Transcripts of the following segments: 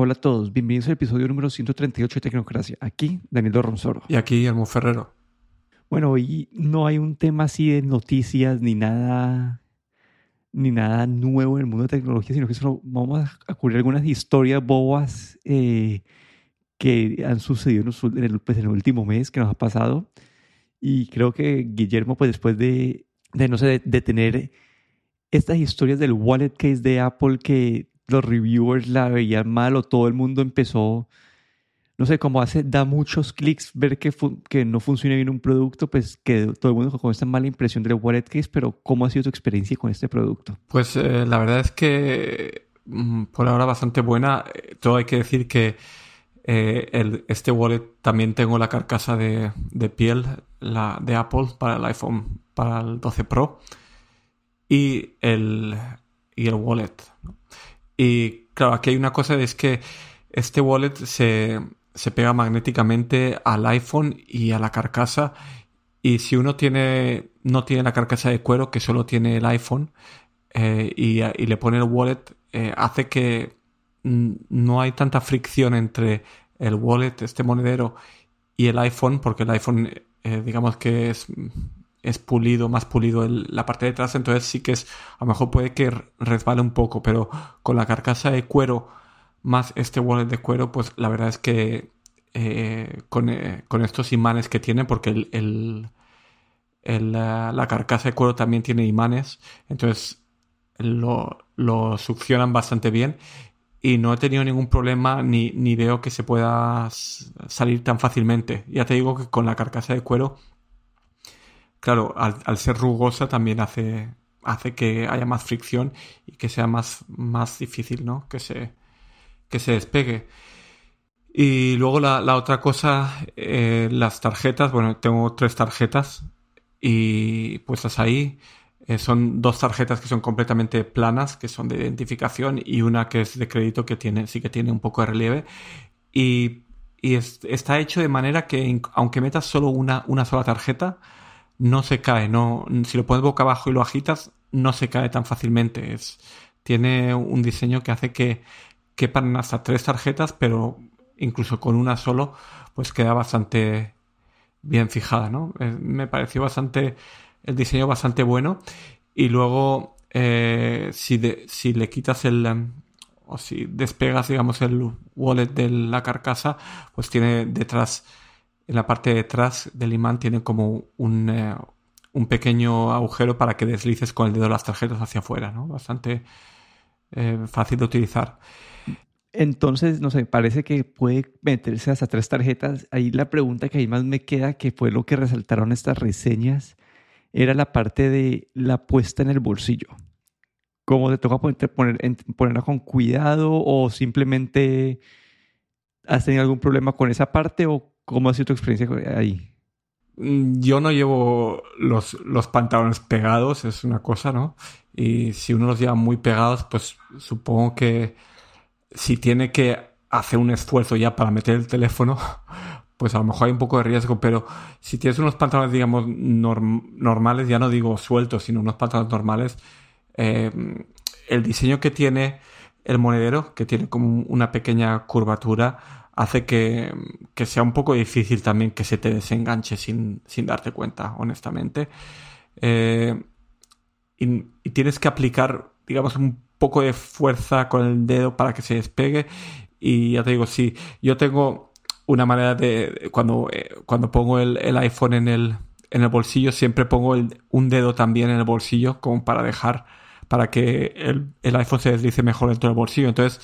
Hola a todos, bienvenidos al episodio número 138 de Tecnocracia. Aquí Daniel Ronsoro. Y aquí Guillermo Ferrero. Bueno, hoy no hay un tema así de noticias ni nada ni nada nuevo en el mundo de tecnología, sino que solo vamos a cubrir algunas historias bobas eh, que han sucedido en, el, pues, en el último mes que nos ha pasado. Y creo que Guillermo, pues después de, de no sé, de tener estas historias del wallet case de Apple que los reviewers la veían mal o todo el mundo empezó, no sé, como hace, da muchos clics ver que, no funciona bien un producto, pues que todo el mundo con esta mala impresión del wallet case, pero ¿cómo ha sido tu experiencia con este producto? Pues eh, la verdad es que mm, por ahora bastante buena. Todo hay que decir que eh, este wallet también tengo la carcasa de, de piel la, de Apple para el iPhone, para el 12 Pro y el, y el wallet. Y claro, aquí hay una cosa, es que este wallet se, se pega magnéticamente al iPhone y a la carcasa. Y si uno tiene, no tiene la carcasa de cuero, que solo tiene el iPhone, eh, y, le pone el wallet, eh, hace que no hay tanta fricción entre el wallet, este monedero, y el iPhone, porque el iPhone, eh, digamos que es es pulido, más pulido la parte de atrás, entonces sí que es, a lo mejor puede que resbale un poco, pero con la carcasa de cuero más este wallet de cuero, pues la verdad es que eh, con, eh, con, estos imanes que tiene, porque el, el, la carcasa de cuero también tiene imanes, entonces lo, lo, succionan bastante bien y no he tenido ningún problema ni, ni veo que se pueda salir tan fácilmente. Ya te digo que con la carcasa de cuero claro, al, ser rugosa también hace, hace que haya más fricción y que sea más, más difícil, ¿no? Que se, que se despegue. Y luego la, otra cosa, eh, las tarjetas, bueno, tengo tres tarjetas y puestas ahí. Eh, son dos tarjetas que son completamente planas, que son de identificación, y una que es de crédito que tiene, sí que tiene un poco de relieve. Y, y está hecho de manera que aunque metas solo una, una sola tarjeta, no se cae, no, si lo pones boca abajo y lo agitas, no se cae tan fácilmente. Es, tiene un diseño que hace que quepan hasta tres tarjetas, pero incluso con una solo, pues queda bastante bien fijada, ¿no? Me pareció bastante, el diseño bastante bueno. Y luego, eh, si, si le quitas el, em, o si despegas, digamos, el wallet de la carcasa, pues tiene detrás en la parte de atrás del imán tiene como un, eh, un, pequeño agujero para que deslices con el dedo las tarjetas hacia afuera, ¿no? Bastante eh, fácil de utilizar. Entonces, no sé, parece que puede meterse hasta tres tarjetas. Ahí la pregunta que ahí más me queda, que fue lo que resaltaron estas reseñas, era la parte de la puesta en el bolsillo. ¿Cómo te toca poner, ponerla con cuidado o simplemente has tenido algún problema con esa parte o ¿Cómo ha sido tu experiencia ahí? Mm, yo no llevo los, los, pantalones pegados, es una cosa, ¿no? Y si uno los lleva muy pegados, pues supongo que si tiene que hacer un esfuerzo ya para meter el teléfono, pues a lo mejor hay un poco de riesgo, pero si tienes unos pantalones, digamos, normales, ya no digo sueltos, sino unos pantalones normales, eh, el diseño que tiene el monedero, que tiene como una pequeña curvatura, hace que, sea un poco difícil también que se te desenganche sin, darte cuenta, honestamente. Eh, y, tienes que aplicar, digamos, un poco de fuerza con el dedo para que se despegue. Y ya te digo, sí, yo tengo una manera de, cuando, eh, cuando pongo el, iPhone en el, en el bolsillo, siempre pongo un dedo también en el bolsillo como para dejar, para que el, el iPhone se deslice mejor dentro del bolsillo. Entonces,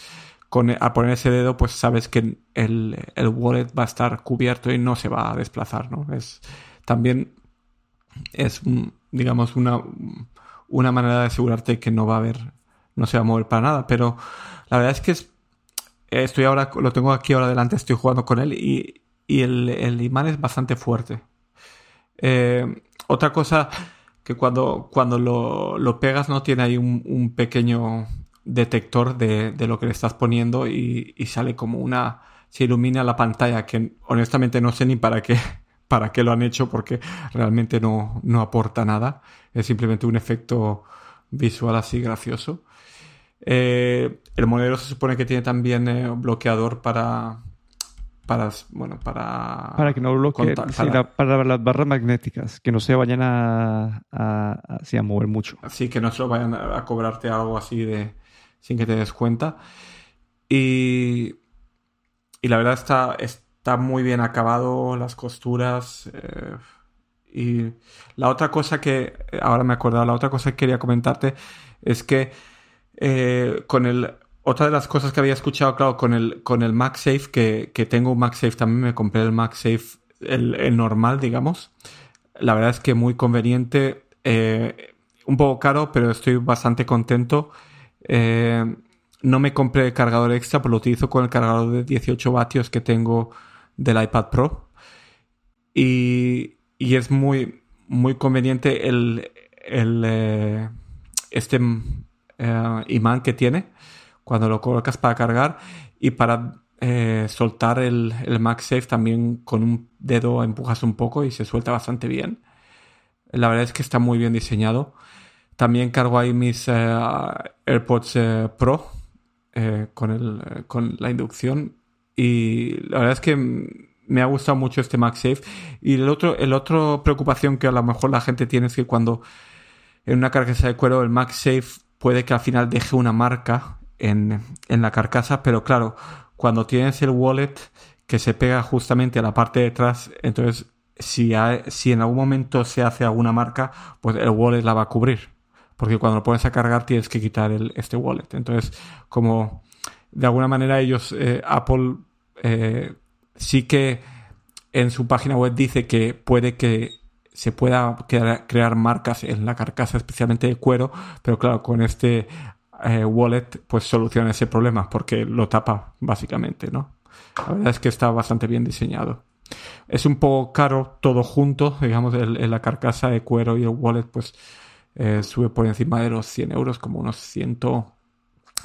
con, al poner ese dedo, pues sabes que el, el, wallet va a estar cubierto y no se va a desplazar, ¿no? Es, también es, digamos, una, una manera de asegurarte que no va a haber, no se va a mover para nada, pero la verdad es que es, estoy ahora, lo tengo aquí ahora delante, estoy jugando con él y, y el, el, imán es bastante fuerte. Eh, otra cosa que cuando, cuando lo, lo, pegas no tiene ahí un pequeño detector de, de, lo que le estás poniendo y, y, sale como una... se ilumina la pantalla que honestamente no sé ni para qué, para qué lo han hecho porque realmente no, no aporta nada. Es simplemente un efecto visual así gracioso. Eh, el monedero se supone que tiene también eh, bloqueador para, para, bueno, para... Para que no bloquee, para... las barras magnéticas, que no se vayan a, a, mover mucho. Así que no se lo vayan a, cobrarte algo así de sin que te des cuenta. Y, y la verdad está, está muy bien acabado, las costuras. Eh, y la otra cosa que, ahora me he acordado, la otra cosa que quería comentarte es que eh, con el otra de las cosas que había escuchado, claro, con el, con el MagSafe, que, que tengo un MagSafe, también me compré el MagSafe, el, el normal, digamos. La verdad es que muy conveniente, eh, un poco caro, pero estoy bastante contento. Eh, no me compré el cargador extra, pero lo utilizo con el cargador de 18 vatios que tengo del iPad Pro. Y, y es muy, muy conveniente el, el eh, este imán que tiene cuando lo colocas para cargar y para eh, soltar el, el MagSafe también con un dedo empujas un poco y se suelta bastante bien. La verdad es que está muy bien diseñado. También cargo ahí mis eh, AirPods eh, Pro con, el, con la inducción y la verdad es que me ha gustado mucho este MagSafe. Y el otro, el otro preocupación que a lo mejor la gente tiene es que cuando en una carcasa de cuero el MagSafe puede que al final deje una marca en, la carcasa, pero claro, cuando tienes el wallet que se pega justamente a la parte de atrás, entonces si, si en algún momento se hace alguna marca, pues el wallet la va a cubrir. Porque cuando lo pones a cargar tienes que quitar el, este wallet. Entonces, como de alguna manera ellos, eh, Apple, eh, sí que en su página web dice que puede que se pueda crear marcas en la carcasa, especialmente de cuero, pero claro, con este eh, wallet pues soluciona ese problema porque lo tapa básicamente, ¿no? La verdad es que está bastante bien diseñado. Es un poco caro todo junto, digamos, en la carcasa de cuero y el wallet pues eh, sube por encima de los 100 euros, como unos 100,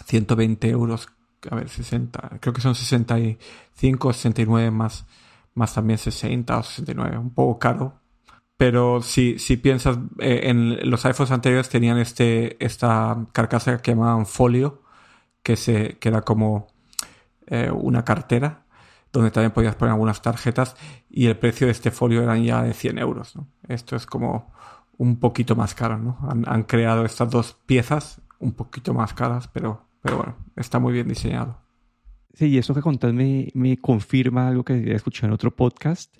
120 euros, a ver, 60, creo que son 65, 69 más, más también 60 o 69, un poco caro, pero si, si piensas, eh, en los iPhones anteriores tenían este, esta carcasa que llamaban folio, que, se, que era como eh, una cartera, donde también podías poner algunas tarjetas, y el precio de este folio eran ya de 100 euros. Esto es como un poquito más caro. ¿no? Han, creado estas dos piezas un poquito más caras, pero, pero bueno, está muy bien diseñado. Sí, y eso que contás me, me confirma algo que he escuchado en otro podcast,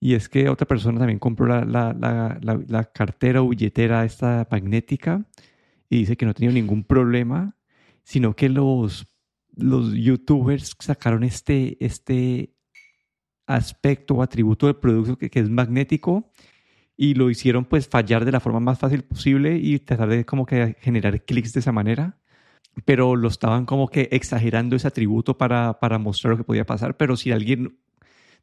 y es que otra persona también compró la, la, la, cartera o billetera esta magnética y dice que no tenía ningún problema, sino que los, los youtubers sacaron este, este aspecto o atributo del producto que, es magnético y lo hicieron pues fallar de la forma más fácil posible y tratar de como que generar clics de esa manera pero lo estaban como que exagerando ese atributo para, para mostrar lo que podía pasar pero si alguien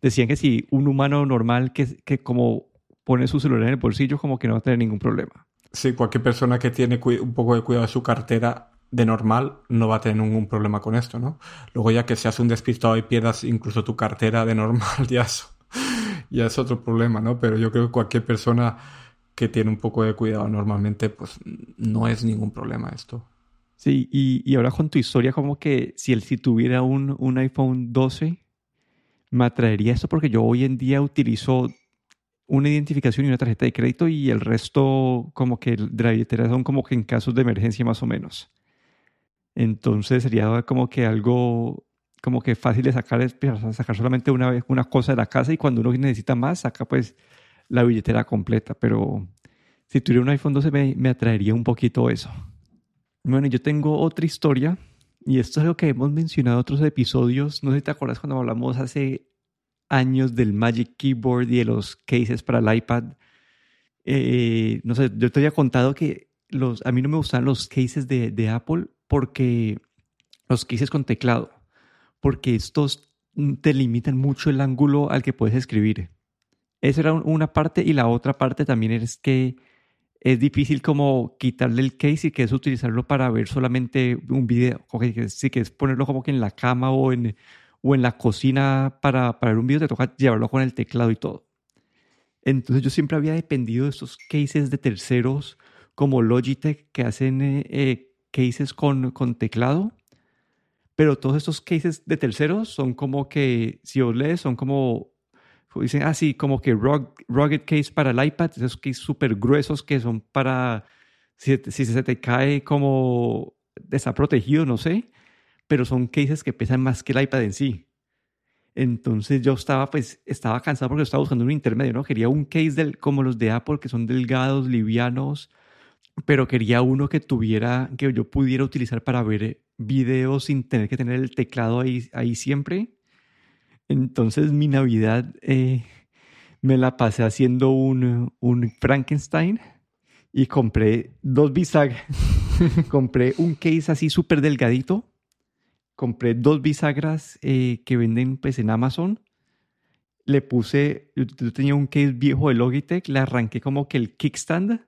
decían que si un humano normal que, que como pone su celular en el bolsillo, como que no va a tener ningún problema. Sí, cualquier persona que tiene un poco de cuidado de su cartera de normal no va a tener ningún problema con esto, ¿no? Luego ya que seas un despistado y pierdas incluso tu cartera de normal, ya es, ya es otro problema, ¿no? Pero yo creo que cualquier persona que tiene un poco de cuidado normalmente, pues no es ningún problema esto. Sí, y, y ahora con tu historia, como que si él si tuviera un, un iPhone 12, me atraería esto porque yo hoy en día utilizo una identificación y una tarjeta de crédito y el resto como que de la billetera son como que en casos de emergencia más o menos. Entonces sería como que algo como que fácil de sacar, es sacar solamente una vez una cosa de la casa y cuando uno necesita más saca pues la billetera completa. Pero si tuviera un iPhone 12 me, me atraería un poquito eso. Bueno, yo tengo otra historia y esto es algo que hemos mencionado en otros episodios. No sé si te acuerdas cuando hablamos hace años del Magic Keyboard y de los cases para el iPad. Eh, no sé, yo te había contado que los, a mí no me gustan los cases de, de Apple porque los cases con teclado, porque estos te limitan mucho el ángulo al que puedes escribir. Esa era una parte y la otra parte también es que es difícil como quitarle el case y que es utilizarlo para ver solamente un video. O que ponerlo como que en la cama o en, o en la cocina para, para ver un video, te toca llevarlo con el teclado y todo. Entonces yo siempre había dependido de estos cases de terceros como Logitech que hacen eh, eh, cases con, con teclado, pero todos estos cases de terceros son como que, si os lees, son como, dicen así, como que rugged case para el iPad, esos cases súper gruesos que son para, si, si se te cae como, está protegido, no sé, pero son cases que pesan más que el iPad en sí. Entonces yo estaba, pues, estaba cansado porque estaba buscando un intermedio, ¿no? Quería un case del, como los de Apple, que son delgados, livianos, pero quería uno que tuviera, que yo pudiera utilizar para ver videos sin tener que tener el teclado ahí, ahí siempre. Entonces mi Navidad eh, me la pasé haciendo un, un Frankenstein y compré dos bisagras. compré un case así súper delgadito compré dos bisagras eh, que venden pues en Amazon. Le puse, yo, tenía un case viejo de Logitech, le arranqué como que el kickstand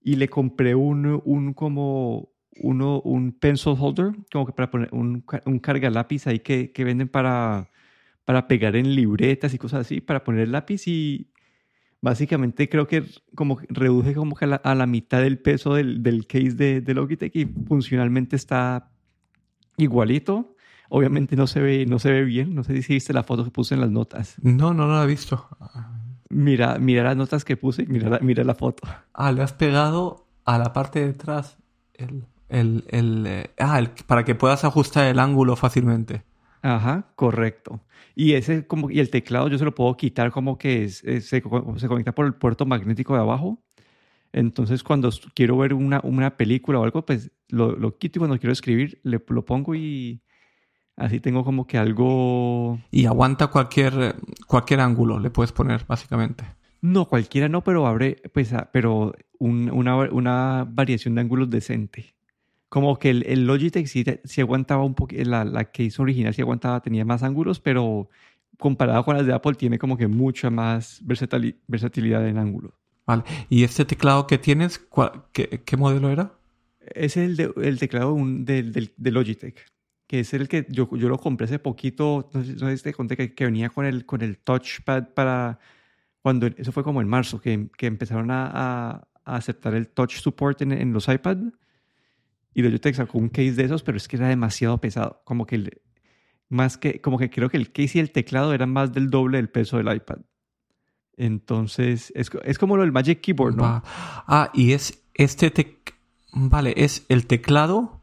y le compré un, un como uno, un pencil holder, como que para poner un, un carga lápiz ahí que, que venden para, para pegar en libretas y cosas así, para poner el lápiz y básicamente creo que como reduje como que a la, a la mitad del peso del, del case de, de Logitech y funcionalmente está igualito. Obviamente no se ve, no se ve bien. No sé si viste la foto que puse en las notas. No, no, no la he visto. Mira, mira las notas que puse, mira la, mira la foto. Ah, le has pegado a la parte de atrás el, el, el, eh, ah, para que puedas ajustar el ángulo fácilmente. Ajá, correcto. Y ese como y el teclado yo se lo puedo quitar como que se, se, conecta por el puerto magnético de abajo. Entonces cuando quiero ver una, una película o algo, pues lo, lo quito y cuando quiero escribir le, lo pongo y así tengo como que algo... Y aguanta cualquier, cualquier ángulo, le puedes poner básicamente. No, cualquiera no, pero abre, pues, pero una, una, variación de ángulos decente. Como que el, el Logitech sí, sí, aguantaba un poco, la, la que hizo original sí aguantaba, tenía más ángulos, pero comparado con las de Apple tiene como que mucha más versatilidad en ángulos. Vale. ¿Y este teclado que tienes, qué, qué modelo era? Es el, de, el teclado del, del, de Logitech, que es el que yo, yo lo compré hace poquito, no sé, no sé si te conté que, que, venía con el, con el touchpad para cuando, eso fue como en marzo, que, que empezaron a, a, a, aceptar el touch support en, en los iPad y Logitech sacó un case de esos, pero es que era demasiado pesado, como que el, más que, como que creo que el case y el teclado eran más del doble del peso del iPad. Entonces, es, es como lo del Magic Keyboard, ¿no? Ah, y es este teclado Vale, es el teclado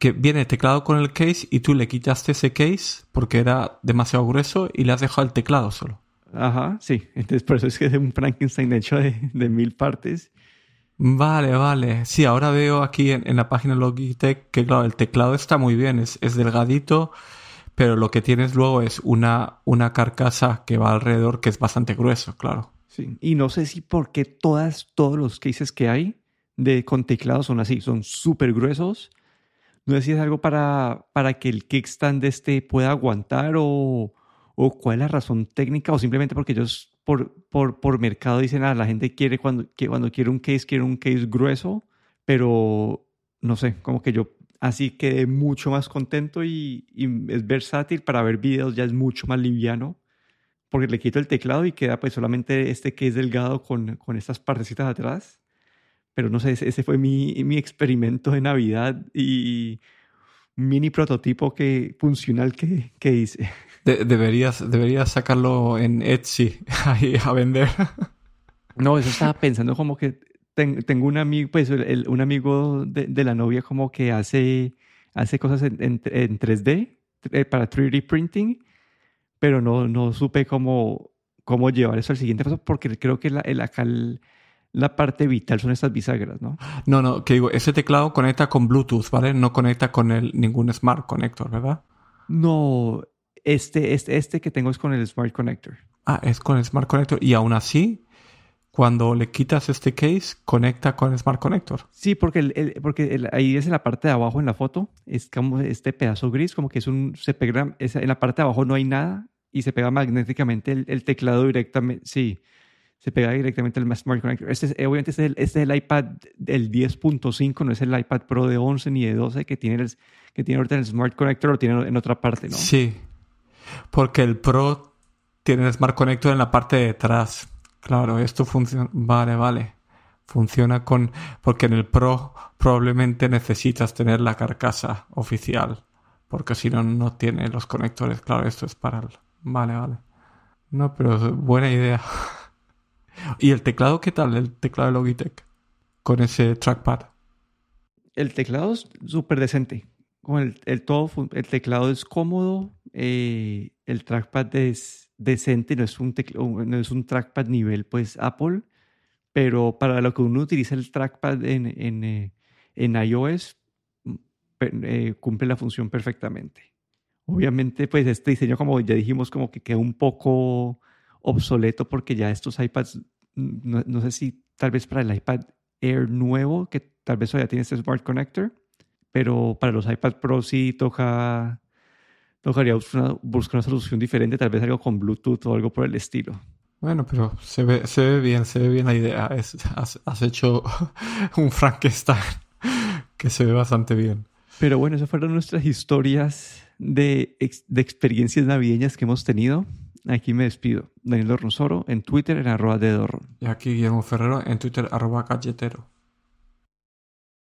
que viene el teclado con el case y tú le quitaste ese case porque era demasiado grueso y le has dejado el teclado solo. Ajá, sí. Entonces por eso es que es un Frankenstein hecho de, de mil partes. Vale, vale. Sí, ahora veo aquí en, la página Logitech que claro, el teclado está muy bien, es, es delgadito, pero lo que tienes luego es una, una carcasa que va alrededor que es bastante grueso, claro. Sí, y no sé si porque todas, todos los cases que hay de, con teclados son así, son súper gruesos. No sé si es algo para, para que el kickstand este pueda aguantar o, o cuál es la razón técnica o simplemente porque ellos por, por, por mercado dicen, ah, la gente quiere cuando, cuando quiere un case, quiere un case grueso, pero no sé, como que yo así quedé mucho más contento y, y, es versátil para ver videos, ya es mucho más liviano, porque le quito el teclado y queda pues solamente este es delgado con, con estas partecitas atrás pero no sé, ese fue mi, mi experimento de Navidad y mini prototipo que, funcional que, que hice. De, deberías, deberías sacarlo en Etsy ahí a vender. No, eso estaba pensando como que ten, tengo un amigo, pues el, un amigo de, de, la novia como que hace, hace cosas en, en, en 3D eh, para 3D printing, pero no, no supe cómo, cómo llevar eso al siguiente paso porque creo que la, el, acá el, la parte vital son estas bisagras, ¿no? No, no, que digo, ese teclado conecta con Bluetooth, ¿vale? No conecta con el, ningún Smart Connector, ¿verdad? No, este, este, este que tengo es con el Smart Connector. Ah, es con el Smart Connector. Y aún así, cuando le quitas este case, conecta con el Smart Connector. Sí, porque, el, el, porque el, ahí es en la parte de abajo en la foto, es como este pedazo gris, como que es un, se pega, es, en la parte de abajo no hay nada y se pega magnéticamente el, el teclado directamente, sí se pega directamente al Smart Connector. Este es, obviamente este es, el, este es el iPad del 10.5, no es el iPad Pro de 11 ni de 12 que tiene, el, que tiene ahorita el Smart Connector, lo tiene en otra parte, ¿no? Sí, porque el Pro tiene el Smart Connector en la parte de atrás. Claro, esto funciona. Vale, vale. Funciona con... Porque en el Pro probablemente necesitas tener la carcasa oficial. Porque si no, no tiene los conectores. Claro, esto es para el... Vale, vale. No, pero buena idea. ¿Y el teclado qué tal? El teclado de Logitech. Con ese trackpad. El teclado es súper decente. Con el, todo, el teclado es cómodo. Eh, el trackpad es decente. No es un, no es un trackpad nivel, pues, Apple. Pero para lo que uno utiliza el trackpad en, en, eh, en iOS, mm, eh, cumple la función perfectamente. Obviamente, pues este diseño, como ya dijimos, como que queda un poco obsoleto porque ya estos iPads, mm, no, sé si tal vez para el iPad Air nuevo, que tal vez todavía tiene este Smart Connector, pero para los iPad Pro sí toca, tocaría buscar una, solución diferente, tal vez algo con Bluetooth o algo por el estilo. Bueno, pero se ve, se ve bien, se ve bien la idea. Es, has, has hecho un Frankenstein que se ve bastante bien. Pero bueno, esas fueron nuestras historias de, de experiencias navideñas que hemos tenido. Aquí me despido. Daniel Dorronsoro en Twitter en arroba de Dorron. Y aquí Guillermo Ferrero en Twitter arroba galletero.